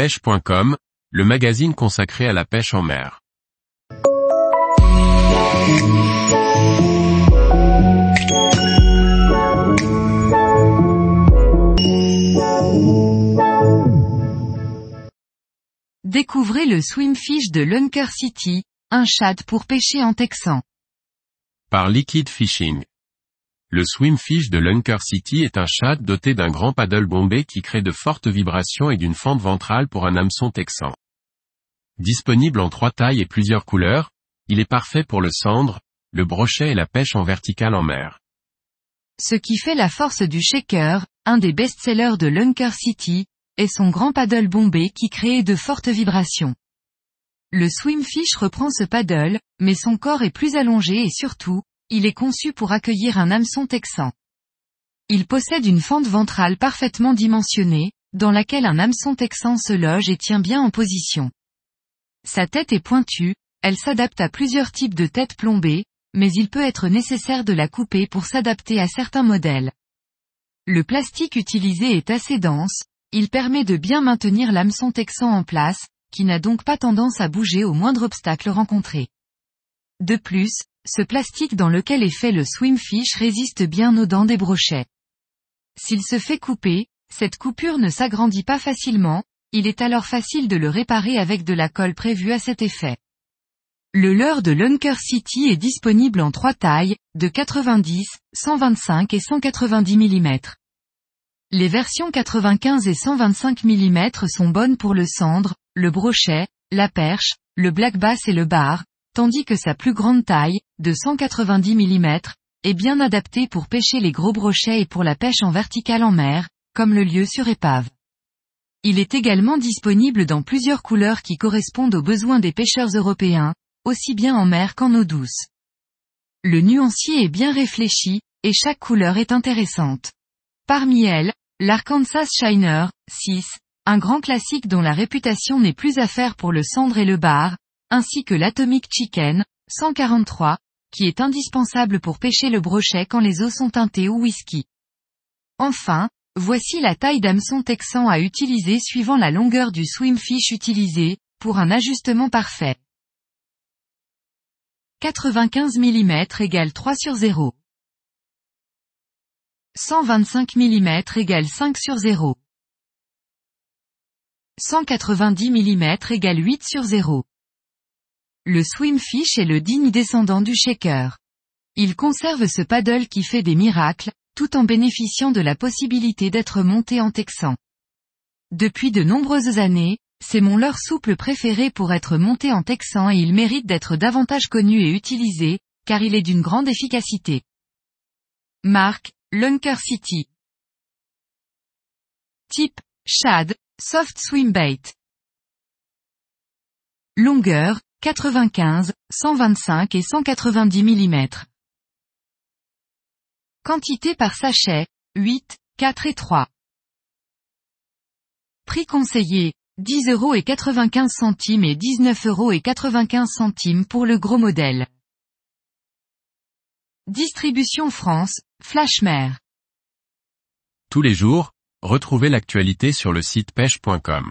pêche.com, le magazine consacré à la pêche en mer. Découvrez le swimfish de Lunker City, un chat pour pêcher en texan. Par Liquid Fishing. Le swimfish de Lunker City est un chat doté d'un grand paddle bombé qui crée de fortes vibrations et d'une fente ventrale pour un hameçon texan. Disponible en trois tailles et plusieurs couleurs, il est parfait pour le cendre, le brochet et la pêche en verticale en mer. Ce qui fait la force du shaker, un des best-sellers de Lunker City, est son grand paddle bombé qui crée de fortes vibrations. Le swimfish reprend ce paddle, mais son corps est plus allongé et surtout, il est conçu pour accueillir un hameçon texan. Il possède une fente ventrale parfaitement dimensionnée, dans laquelle un hameçon texan se loge et tient bien en position. Sa tête est pointue, elle s'adapte à plusieurs types de têtes plombées, mais il peut être nécessaire de la couper pour s'adapter à certains modèles. Le plastique utilisé est assez dense, il permet de bien maintenir l'hameçon texan en place, qui n'a donc pas tendance à bouger au moindre obstacle rencontré. De plus, ce plastique dans lequel est fait le swimfish résiste bien aux dents des brochets. S'il se fait couper, cette coupure ne s'agrandit pas facilement, il est alors facile de le réparer avec de la colle prévue à cet effet. Le leurre de Lunker City est disponible en trois tailles, de 90, 125 et 190 mm. Les versions 95 et 125 mm sont bonnes pour le cendre, le brochet, la perche, le black bass et le bar, tandis que sa plus grande taille, de 190 mm, est bien adaptée pour pêcher les gros brochets et pour la pêche en verticale en mer, comme le lieu sur épave. Il est également disponible dans plusieurs couleurs qui correspondent aux besoins des pêcheurs européens, aussi bien en mer qu'en eau douce. Le nuancier est bien réfléchi, et chaque couleur est intéressante. Parmi elles, l'Arkansas Shiner, 6, un grand classique dont la réputation n'est plus à faire pour le cendre et le bar, ainsi que l'Atomic Chicken, 143, qui est indispensable pour pêcher le brochet quand les eaux sont teintées ou whisky. Enfin, voici la taille d'hameçon texan à utiliser suivant la longueur du swimfish utilisé, pour un ajustement parfait. 95 mm égale 3 sur 0. 125 mm égale 5 sur 0. 190 mm égale 8 sur 0. Le swimfish est le digne descendant du shaker. Il conserve ce paddle qui fait des miracles, tout en bénéficiant de la possibilité d'être monté en texan. Depuis de nombreuses années, c'est mon leurre souple préféré pour être monté en texan et il mérite d'être davantage connu et utilisé, car il est d'une grande efficacité. Marque, Lunker City. Type, Shad, Soft Swim Bait. Longueur, 95, 125 et 190 mm. Quantité par sachet, 8, 4 et 3. Prix conseillé, 10 euros et 95 centimes et 19 euros et 95 centimes pour le gros modèle. Distribution France, Flashmer. Tous les jours, retrouvez l'actualité sur le site pêche.com.